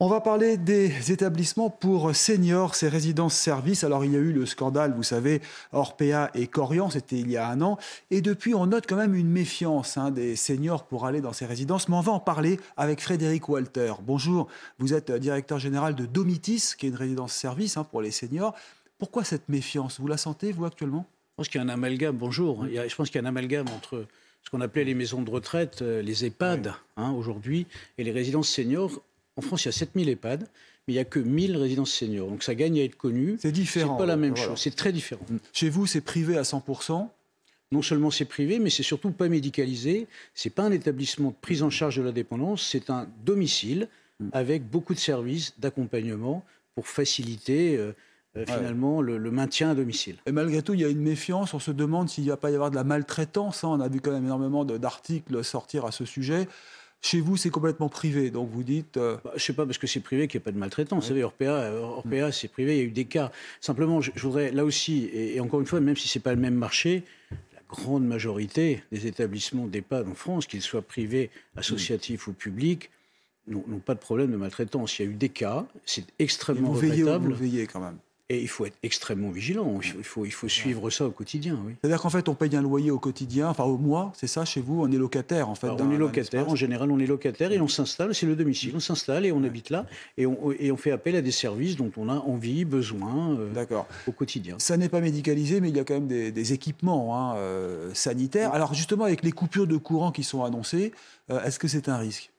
On va parler des établissements pour seniors, ces résidences-services. Alors, il y a eu le scandale, vous savez, Orpea et Corian, c'était il y a un an. Et depuis, on note quand même une méfiance hein, des seniors pour aller dans ces résidences. Mais on va en parler avec Frédéric Walter. Bonjour, vous êtes directeur général de Domitis, qui est une résidence-service hein, pour les seniors. Pourquoi cette méfiance? Vous la sentez, vous, actuellement? Je pense qu'il y a un amalgame, bonjour, il y a- je pense qu'il y a un amalgame entre ce qu'on appelait les maisons de retraite, euh, les EHPAD hein, aujourd'hui, et les résidences seniors. En France, il y a 7000 EHPAD, mais il n'y a que 1000 résidences seniors. Donc ça gagne à être connu. C'est différent. C'est pas la même Voilà. chose, c'est très différent. Chez vous, c'est privé à 100%. Non seulement c'est privé, mais c'est surtout pas médicalisé. C'est pas un établissement de prise en charge de la dépendance, c'est un domicile Mm. avec beaucoup de services d'accompagnement pour faciliter euh, euh, finalement le, le maintien à domicile. Et malgré tout, il y a une méfiance. On se demande s'il n'y va pas y avoir de la maltraitance. hein. On a vu quand même énormément d'articles sortir à ce sujet. Chez vous, c'est complètement privé. Donc vous dites. euh, Bah, je sais pas parce que c'est privé qu'il n'y a pas de maltraitance. Vous savez, Orpea, euh, Orpea c'est privé, il y a eu des cas. Simplement, je, je voudrais là aussi, et, et encore une fois, même si c'est pas le même marché, la grande majorité des établissements d'EHPAD en France, qu'ils soient privés, associatifs ou publics, n'ont pas de problème de maltraitance. Il y a eu des cas, c'est et extrêmement vous veillez, regrettable, vous veillez quand même. Et il faut être extrêmement vigilant. Il faut, il suivre ça au quotidien. Oui. C'est-à-dire qu'en fait, on paye un loyer au quotidien, enfin au mois, c'est ça chez vous On est locataire en fait. Alors, on est locataire, en général on est locataire et on s'installe, c'est le domicile, on s'installe et on habite là et on, et on fait appel à des services dont on a envie, besoin euh, au quotidien. Ça n'est pas médicalisé, mais il y a quand même des, des équipements hein, euh, sanitaires. Alors justement, avec les coupures de courant qui sont annoncées, euh, est-ce que c'est un risque?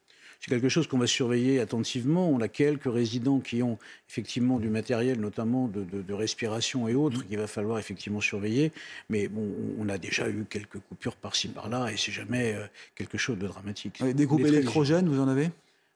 C'est quelque chose qu'on va surveiller attentivement. On a quelques résidents qui ont effectivement du matériel, notamment de, de- de respiration et autres, qu'il va falloir effectivement surveiller. Mais bon, on- a déjà eu quelques coupures par-ci par-là et c'est jamais euh, quelque chose de dramatique. Des groupes électrogènes, vous en avez?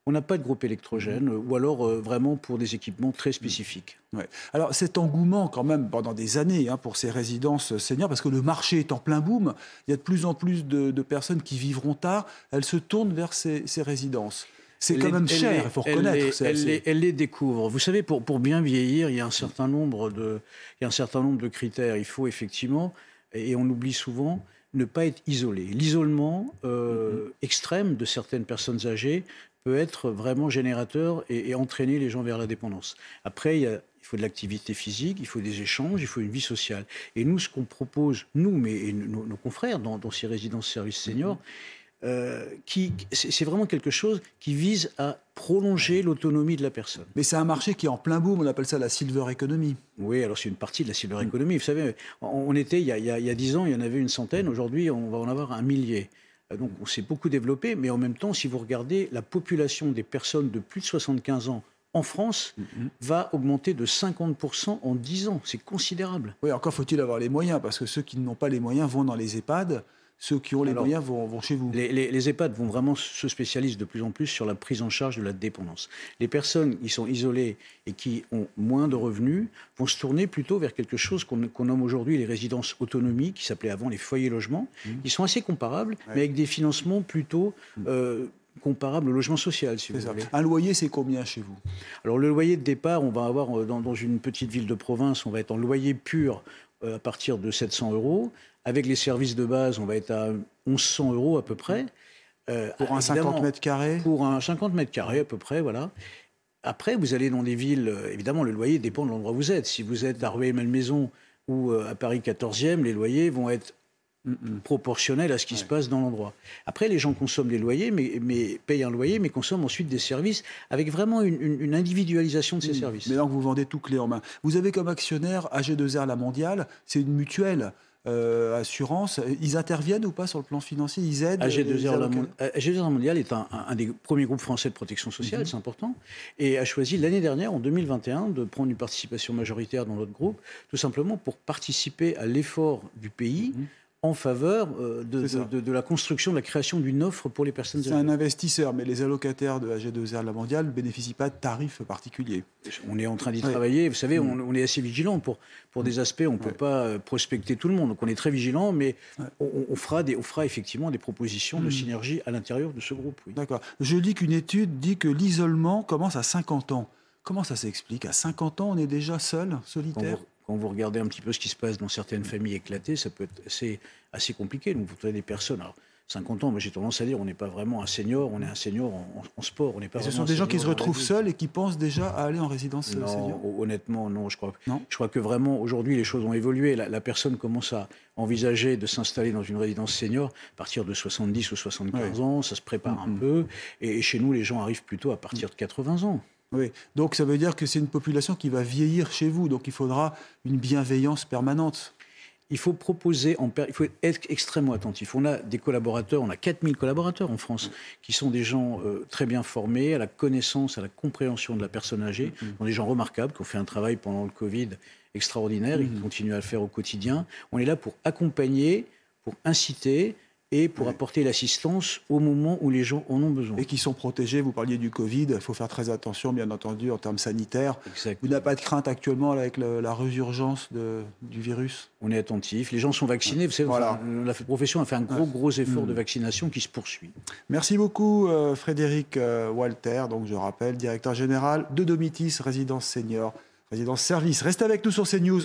On n'a pas de groupe électrogène, euh, ou alors euh, vraiment pour des équipements très spécifiques. Ouais. Alors cet engouement quand même pendant des années hein, pour ces résidences seniors, parce que le marché est en plein boom, il y a de plus en plus de, de personnes qui vivront tard, elles se tournent vers ces, ces résidences. C'est quand même cher, il faut reconnaître. Elle, les, elle les découvre. Vous savez, pour, pour bien vieillir, il y a un certain nombre de, il y a un certain nombre de critères. Il faut effectivement, et on oublie souvent, ne pas être isolé. L'isolement euh, Mm-hmm. extrême de certaines personnes âgées peut être vraiment générateur et, et entraîner les gens vers la dépendance. Après, il, y a- il faut de l'activité physique, il faut des échanges, il faut une vie sociale. Et nous, ce qu'on propose, nous, mais et nos, nos confrères dans, dans ces résidences services seniors, euh, qui, c'est vraiment quelque chose qui vise à prolonger l'autonomie de la personne. Mais c'est un marché qui est en plein boom, on appelle ça la silver economy. Oui, alors c'est une partie de la silver economy. Vous savez, on, était, il y, a, 10 ans, il y en avait une centaine. Aujourd'hui, on va en avoir un millier. Euh, Donc on s'est beaucoup développé, mais en même temps, si vous regardez, la population des personnes de plus de 75 ans en France Mm-hmm. va augmenter de 50% en 10 ans. C'est considérable. Oui, encore faut-il avoir les moyens, parce que ceux qui n'ont pas les moyens vont dans les EHPAD, ceux qui ont les Alors, moyens vont, vont chez vous. Les, les- les EHPAD vont vraiment se spécialisent de plus en plus sur la prise en charge de la dépendance. Les personnes qui sont isolées et qui ont moins de revenus vont se tourner plutôt vers quelque chose qu'on nomme aujourd'hui les résidences autonomie, qui s'appelait avant les foyers logements, qui sont assez comparables, mais avec des financements plutôt euh, comparables au logement social, si vous voulez. Un loyer, c'est combien chez vous? Alors le loyer de départ, on va avoir euh, dans, dans une petite ville de province, on va être en loyer pur à partir de 700 euros. Avec les services de base, on va être à 1100 euros à peu près. Euh, Pour un évidemment, 50 mètres carrés Pour un 50 mètres carrés à peu près, voilà. Après, vous allez dans des villes, euh, évidemment, le loyer dépend de l'endroit où vous êtes. Si vous êtes à Rueil-Malmaison ou euh, à Paris 14e, les loyers vont être proportionnels à ce qui se passe dans l'endroit. Après, les gens consomment les loyers, mais, mais payent un loyer, mais consomment ensuite des services avec vraiment une, une- une individualisation de ces services. Mais là, vous vendez tout clé en main. Vous avez comme actionnaire AG2R La Mondiale, c'est une mutuelle euh, assurance. Ils interviennent ou pas sur le plan financier? Ils aident les AG2R La, avocats? Mon- AG2R Mondial est un, des premiers groupes français de protection sociale, c'est important, et a choisi l'année dernière, en 2021, de prendre une participation majoritaire dans notre groupe, tout simplement pour participer à l'effort du pays en faveur euh, de, C'est ça. de- de la construction, de la création d'une offre pour les personnes C'est âgées. un investisseur, mais les allocataires de la G2R de la mondiale ne bénéficient pas de tarifs particuliers. On est en train d'y Ouais. travailler. Vous savez, on, on est assez vigilant pour, pour des aspects. On ne peut pas euh, prospecter tout le monde. Donc on est très vigilant, mais on, on fera des, on fera effectivement des propositions de synergie à l'intérieur de ce groupe. Oui. D'accord. Je lis qu'une étude dit que l'isolement commence à 50 ans. Comment ça s'explique? À 50 ans, on est déjà seul, solitaire? Quand vous regardez un petit peu ce qui se passe dans certaines familles éclatées, ça peut être assez, assez compliqué. Donc vous avez des personnes. Alors, 50 ans, moi j'ai tendance à dire, on n'est pas vraiment un senior, on est un senior en, sport. On n'est pas Et ce sont des gens qui se retrouvent seuls et qui pensent déjà à aller en résidence euh, Non, senior hon- honnêtement, non. Je crois, Non je crois que vraiment, aujourd'hui, les choses ont évolué. La, la personne commence à envisager de s'installer dans une résidence senior à partir de 70 ou 75 ans. Ça se prépare un peu. Et, et chez nous, les gens arrivent plutôt à partir de 80 ans. Oui. Donc ça veut dire que c'est une population qui va vieillir chez vous. Donc il faudra une bienveillance permanente. Il faut proposer, en per- il faut être extrêmement attentif. On a des collaborateurs, on a 4000 collaborateurs en France, qui sont des gens euh, très bien formés à la connaissance, à la compréhension de la personne âgée, Ce sont des gens remarquables, qui ont fait un travail pendant le Covid extraordinaire et qui continuent à le faire au quotidien. On est là pour accompagner, pour inciter et pour apporter l'assistance au moment où les gens en ont besoin. Et qui sont protégés. Vous parliez du Covid. Il faut faire très attention, bien entendu, en termes sanitaires. Vous n'avez pas de crainte actuellement avec le- la résurgence de- du virus? On est attentif. Les gens sont vaccinés. Vous savez, Voilà. enfin, la profession a fait un gros, gros effort de vaccination qui se poursuit. Merci beaucoup, euh, Frédéric euh, Walter, donc je rappelle, directeur général de Domitis, résidence senior, résidence service. Restez avec nous sur CNews,